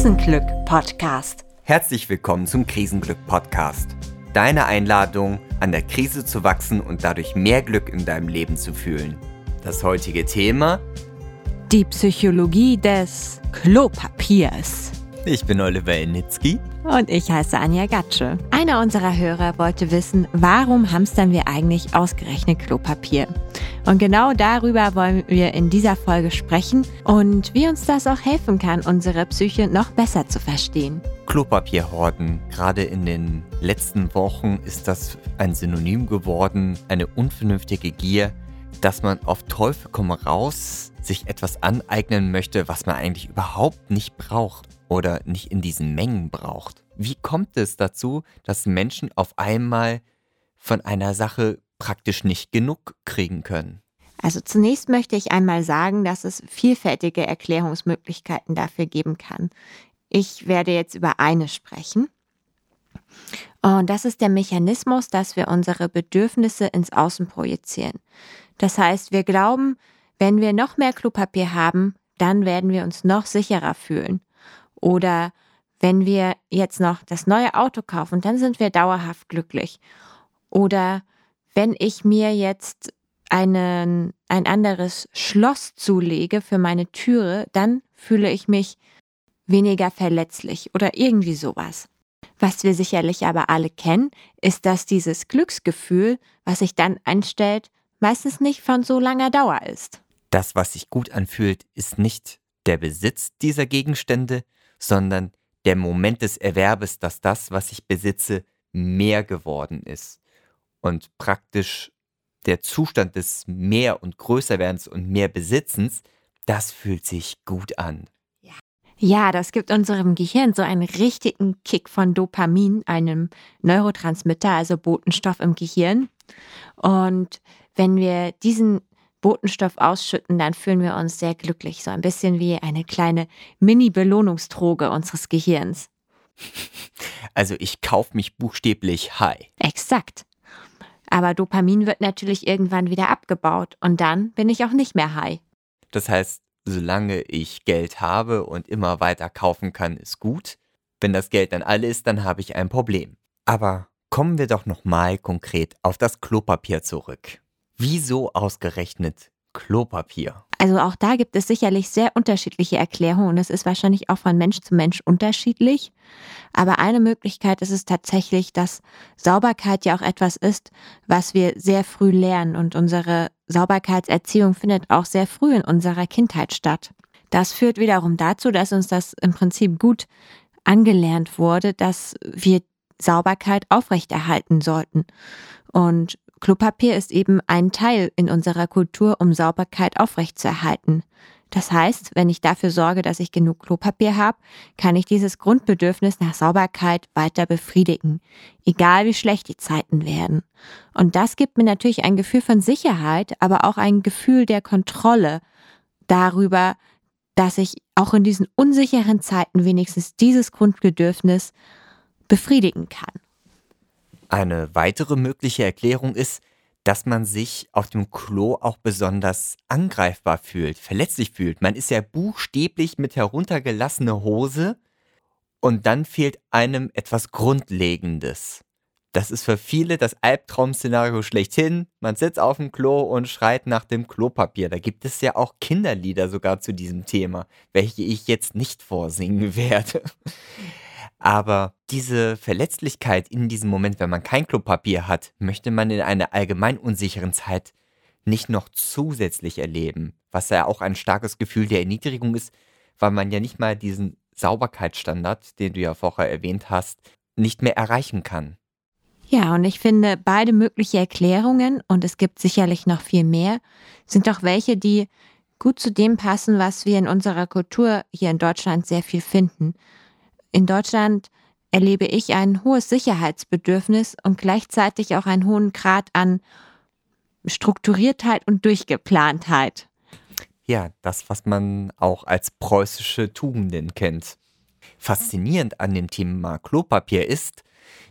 Krisenglück Podcast. Herzlich willkommen zum Krisenglück Podcast. Deine Einladung, an der Krise zu wachsen und dadurch mehr Glück in deinem Leben zu fühlen. Das heutige Thema? Die Psychologie des Klopapiers. Ich bin Oliver Initzki. Und ich heiße Anja Gatsche. Einer unserer Hörer wollte wissen, warum hamstern wir eigentlich ausgerechnet Klopapier? Und genau darüber wollen wir in dieser Folge sprechen und wie uns das auch helfen kann, unsere Psyche noch besser zu verstehen. Klopapierhorden. Gerade in den letzten Wochen ist das ein Synonym geworden, eine unvernünftige Gier, dass man auf Teufel komm raus sich etwas aneignen möchte, was man eigentlich überhaupt nicht braucht oder nicht in diesen Mengen braucht. Wie kommt es dazu, dass Menschen auf einmal von einer Sache praktisch nicht genug kriegen können? Also zunächst möchte ich einmal sagen, dass es vielfältige Erklärungsmöglichkeiten dafür geben kann. Ich werde jetzt über eine sprechen. Und das ist der Mechanismus, dass wir unsere Bedürfnisse ins Außen projizieren. Das heißt, wir glauben, wenn wir noch mehr Klopapier haben, dann werden wir uns noch sicherer fühlen. Oder wenn wir jetzt noch das neue Auto kaufen, dann sind wir dauerhaft glücklich. Oder wenn ich mir jetzt einen, ein anderes Schloss zulege für meine Türe, dann fühle ich mich weniger verletzlich oder irgendwie sowas. Was wir sicherlich aber alle kennen, ist, dass dieses Glücksgefühl, was sich dann einstellt, meistens nicht von so langer Dauer ist. Das, was sich gut anfühlt, ist nicht der Besitz dieser Gegenstände, sondern der Moment des Erwerbes, dass das, was ich besitze, mehr geworden ist. Und praktisch der Zustand des mehr und größer werdens und mehr Besitzens, das fühlt sich gut an. Ja, das gibt unserem Gehirn so einen richtigen Kick von Dopamin, einem Neurotransmitter, also Botenstoff im Gehirn. Und wenn wir diesen Botenstoff ausschütten, dann fühlen wir uns sehr glücklich, so ein bisschen wie eine kleine Mini-Belohnungsdroge unseres Gehirns. Also ich kaufe mich buchstäblich high. Exakt. Aber Dopamin wird natürlich irgendwann wieder abgebaut und dann bin ich auch nicht mehr high. Das heißt, solange ich Geld habe und immer weiter kaufen kann, ist gut. Wenn das Geld dann alle ist, dann habe ich ein Problem. Aber kommen wir doch nochmal konkret auf das Klopapier zurück. Wieso ausgerechnet Klopapier? Also auch da gibt es sicherlich sehr unterschiedliche Erklärungen es ist wahrscheinlich auch von Mensch zu Mensch unterschiedlich. Aber eine Möglichkeit ist es tatsächlich, dass Sauberkeit ja auch etwas ist, was wir sehr früh lernen und unsere Sauberkeitserziehung findet auch sehr früh in unserer Kindheit statt. Das führt wiederum dazu, dass uns das im Prinzip gut angelernt wurde, dass wir Sauberkeit aufrechterhalten sollten. Und Klopapier ist eben ein Teil in unserer Kultur, um Sauberkeit aufrechtzuerhalten. Das heißt, wenn ich dafür sorge, dass ich genug Klopapier habe, kann ich dieses Grundbedürfnis nach Sauberkeit weiter befriedigen, egal wie schlecht die Zeiten werden. Und das gibt mir natürlich ein Gefühl von Sicherheit, aber auch ein Gefühl der Kontrolle darüber, dass ich auch in diesen unsicheren Zeiten wenigstens dieses Grundbedürfnis befriedigen kann. Eine weitere mögliche Erklärung ist, dass man sich auf dem Klo auch besonders angreifbar fühlt, verletzlich fühlt. Man ist ja buchstäblich mit heruntergelassener Hose und dann fehlt einem etwas Grundlegendes. Das ist für viele das Albtraum-Szenario schlechthin. Man sitzt auf dem Klo und schreit nach dem Klopapier. Da gibt es ja auch Kinderlieder sogar zu diesem Thema, welche ich jetzt nicht vorsingen werde. Aber diese Verletzlichkeit in diesem Moment, wenn man kein Klopapier hat, möchte man in einer allgemein unsicheren Zeit nicht noch zusätzlich erleben. Was ja auch ein starkes Gefühl der Erniedrigung ist, weil man ja nicht mal diesen Sauberkeitsstandard, den du ja vorher erwähnt hast, nicht mehr erreichen kann. Ja, und ich finde, beide mögliche Erklärungen, und es gibt sicherlich noch viel mehr, sind doch welche, die gut zu dem passen, was wir in unserer Kultur hier in Deutschland sehr viel finden. In Deutschland erlebe ich ein hohes Sicherheitsbedürfnis und gleichzeitig auch einen hohen Grad an Strukturiertheit und Durchgeplantheit. Ja, das, was man auch als preußische Tugenden kennt. Faszinierend an dem Thema Klopapier ist,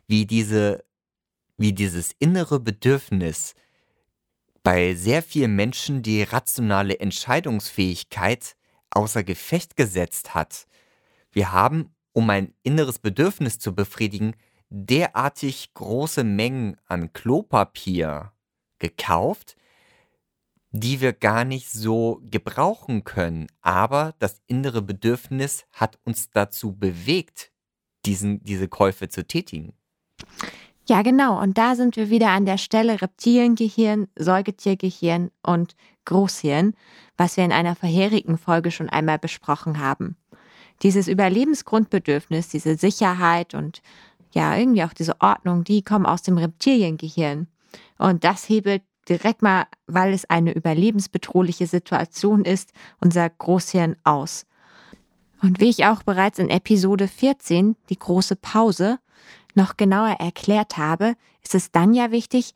wie diese, wie dieses innere Bedürfnis bei sehr vielen Menschen die rationale Entscheidungsfähigkeit außer Gefecht gesetzt hat Wir haben, um ein inneres Bedürfnis zu befriedigen, derartig große Mengen an Klopapier gekauft, die wir gar nicht so gebrauchen können. Aber das innere Bedürfnis hat uns dazu bewegt, diesen, diese Käufe zu tätigen. Ja, genau. Und da sind wir wieder an der Stelle Reptiliengehirn, Säugetiergehirn und Großhirn, was wir in einer vorherigen Folge schon einmal besprochen haben. Dieses Überlebensgrundbedürfnis, diese Sicherheit und ja, irgendwie auch diese Ordnung, die kommen aus dem Reptiliengehirn. Und das hebelt direkt mal, weil es eine überlebensbedrohliche Situation ist, unser Großhirn aus. Und wie ich auch bereits in Episode 14, die große Pause, noch genauer erklärt habe, ist es dann ja wichtig,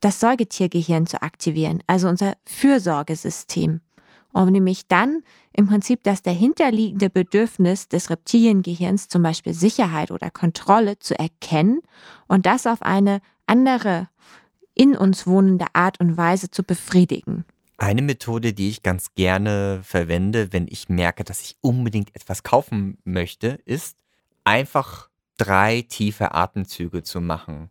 das Säugetiergehirn zu aktivieren, also unser Fürsorgesystem, um nämlich dann im Prinzip das dahinterliegende Bedürfnis des Reptiliengehirns, zum Beispiel Sicherheit oder Kontrolle, zu erkennen und das auf eine andere in uns wohnende Art und Weise zu befriedigen. Eine Methode, die ich ganz gerne verwende, wenn ich merke, dass ich unbedingt etwas kaufen möchte, ist einfach drei tiefe Atemzüge zu machen.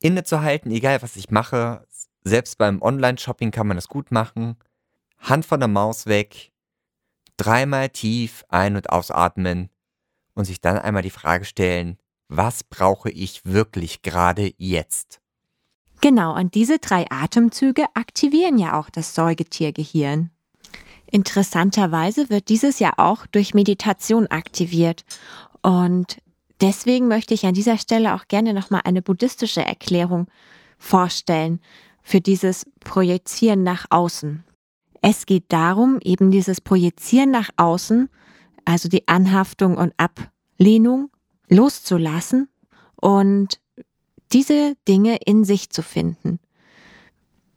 Innezuhalten, egal was ich mache, selbst beim Online-Shopping kann man das gut machen. Hand von der Maus weg, dreimal tief ein- und ausatmen und sich dann einmal die Frage stellen, was brauche ich wirklich gerade jetzt? Genau, und diese drei Atemzüge aktivieren ja auch das Säugetiergehirn. Interessanterweise wird dieses ja auch durch Meditation aktiviert. Und deswegen möchte ich an dieser Stelle auch gerne nochmal eine buddhistische Erklärung vorstellen für dieses Projizieren nach außen. Es geht darum, eben dieses Projizieren nach außen, also die Anhaftung und Ablehnung loszulassen und diese Dinge in sich zu finden.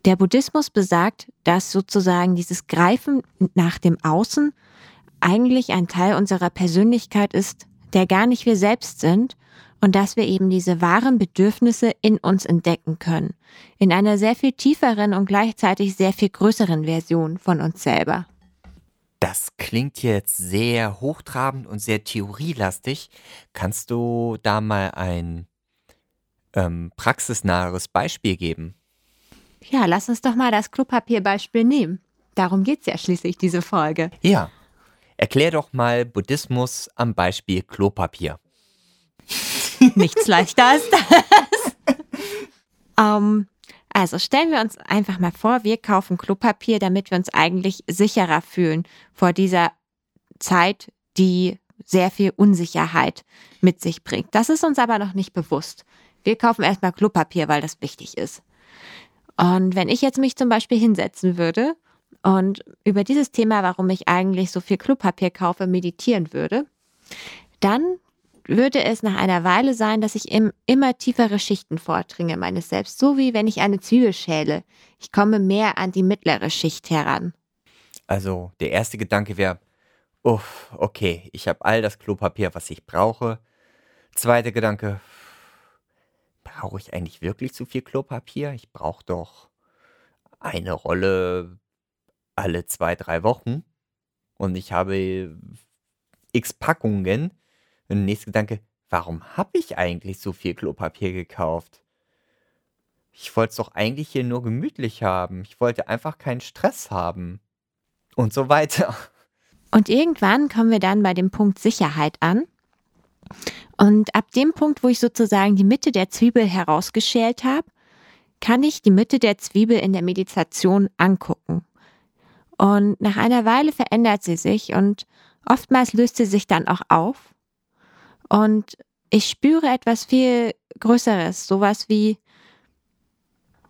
Der Buddhismus besagt, dass sozusagen dieses Greifen nach dem Außen eigentlich ein Teil unserer Persönlichkeit ist, der gar nicht wir selbst sind und dass wir eben diese wahren Bedürfnisse in uns entdecken können, in einer sehr viel tieferen und gleichzeitig sehr viel größeren Version von uns selber. Das klingt jetzt sehr hochtrabend und sehr theorielastig. Kannst du da mal ein ähm, praxisnaheres Beispiel geben? Ja, lass uns doch mal das Klopapierbeispiel nehmen. Darum geht es ja schließlich, diese Folge. Ja. Erklär doch mal Buddhismus am Beispiel Klopapier. Nichts leichter als das. um, also stellen wir uns einfach mal vor, wir kaufen Klopapier, damit wir uns eigentlich sicherer fühlen vor dieser Zeit, die sehr viel Unsicherheit mit sich bringt. Das ist uns aber noch nicht bewusst. Wir kaufen erstmal Klopapier, weil das wichtig ist. Und wenn ich jetzt mich zum Beispiel hinsetzen würde und über dieses Thema, warum ich eigentlich so viel Klopapier kaufe, meditieren würde, dann würde es nach einer Weile sein, dass ich im immer tiefere Schichten vordringe meines Selbst, so wie wenn ich eine Zwiebel schäle. Ich komme mehr an die mittlere Schicht heran. Also der erste Gedanke wäre, uff, okay, ich habe all das Klopapier, was ich brauche. Zweiter Gedanke, brauche ich eigentlich wirklich zu viel Klopapier? Ich brauche doch eine Rolle alle zwei, drei Wochen und ich habe x Packungen. Und der nächste Gedanke, warum habe ich eigentlich so viel Klopapier gekauft? Ich wollte es doch eigentlich hier nur gemütlich haben. Ich wollte einfach keinen Stress haben. Und so weiter. Und irgendwann kommen wir dann bei dem Punkt Sicherheit an. Und ab dem Punkt, wo ich sozusagen die Mitte der Zwiebel herausgeschält habe, kann ich die Mitte der Zwiebel in der Meditation angucken. Und nach einer Weile verändert sie sich und oftmals löst sie sich dann auch auf. Und ich spüre etwas viel Größeres, sowas wie,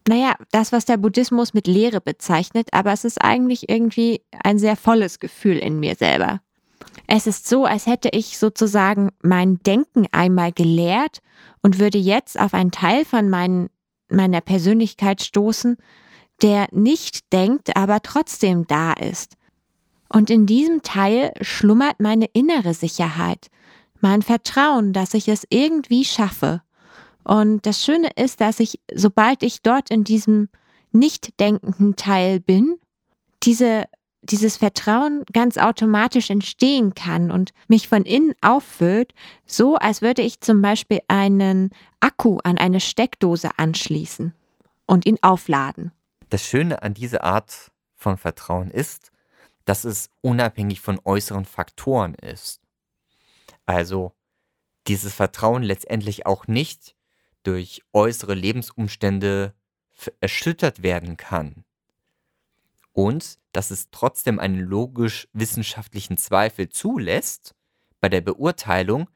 naja, das, was der Buddhismus mit Leere bezeichnet, aber es ist eigentlich irgendwie ein sehr volles Gefühl in mir selber. Es ist so, als hätte ich sozusagen mein Denken einmal gelehrt und würde jetzt auf einen Teil von mein, meiner Persönlichkeit stoßen, der nicht denkt, aber trotzdem da ist. Und in diesem Teil schlummert meine innere Sicherheit, mein Vertrauen, dass ich es irgendwie schaffe. Und das Schöne ist, dass ich, sobald ich dort in diesem nicht denkenden Teil bin, diese dieses Vertrauen ganz automatisch entstehen kann und mich von innen auffüllt, so als würde ich zum Beispiel einen Akku an eine Steckdose anschließen und ihn aufladen. Das Schöne an dieser Art von Vertrauen ist, dass es unabhängig von äußeren Faktoren ist. Also dieses Vertrauen letztendlich auch nicht durch äußere Lebensumstände erschüttert werden kann. Und dass es trotzdem einen logisch-wissenschaftlichen Zweifel zulässt bei der Beurteilung,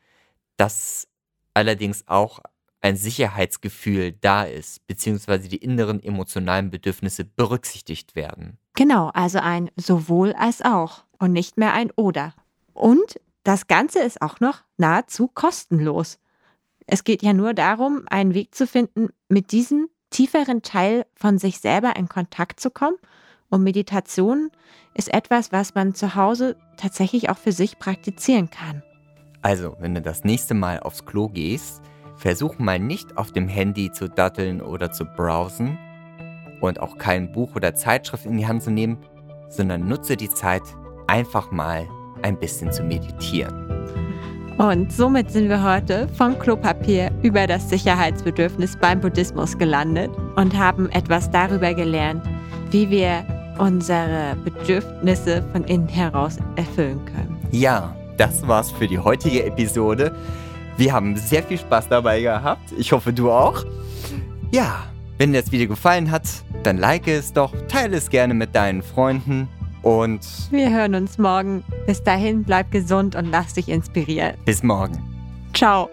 dass allerdings auch ein Sicherheitsgefühl da ist, beziehungsweise die inneren emotionalen Bedürfnisse berücksichtigt werden. Genau, also ein sowohl als auch und nicht mehr ein oder. Und das Ganze ist auch noch nahezu kostenlos. Es geht ja nur darum, einen Weg zu finden, mit diesem tieferen Teil von sich selber in Kontakt zu kommen. Und Meditation ist etwas, was man zu Hause tatsächlich auch für sich praktizieren kann. Also, wenn du das nächste Mal aufs Klo gehst, versuch mal nicht auf dem Handy zu datteln oder zu browsen und auch kein Buch oder Zeitschrift in die Hand zu nehmen, sondern nutze die Zeit einfach mal ein bisschen zu meditieren. Und somit sind wir heute vom Klopapier über das Sicherheitsbedürfnis beim Buddhismus gelandet und haben etwas darüber gelernt, wie wir unsere Bedürfnisse von innen heraus erfüllen können. Ja, das war's für die heutige Episode. Wir haben sehr viel Spaß dabei gehabt. Ich hoffe, du auch. Ja, wenn dir das Video gefallen hat, dann like es doch, teile es gerne mit deinen Freunden und wir hören uns morgen. Bis dahin, bleib gesund und lass dich inspirieren. Bis morgen. Ciao.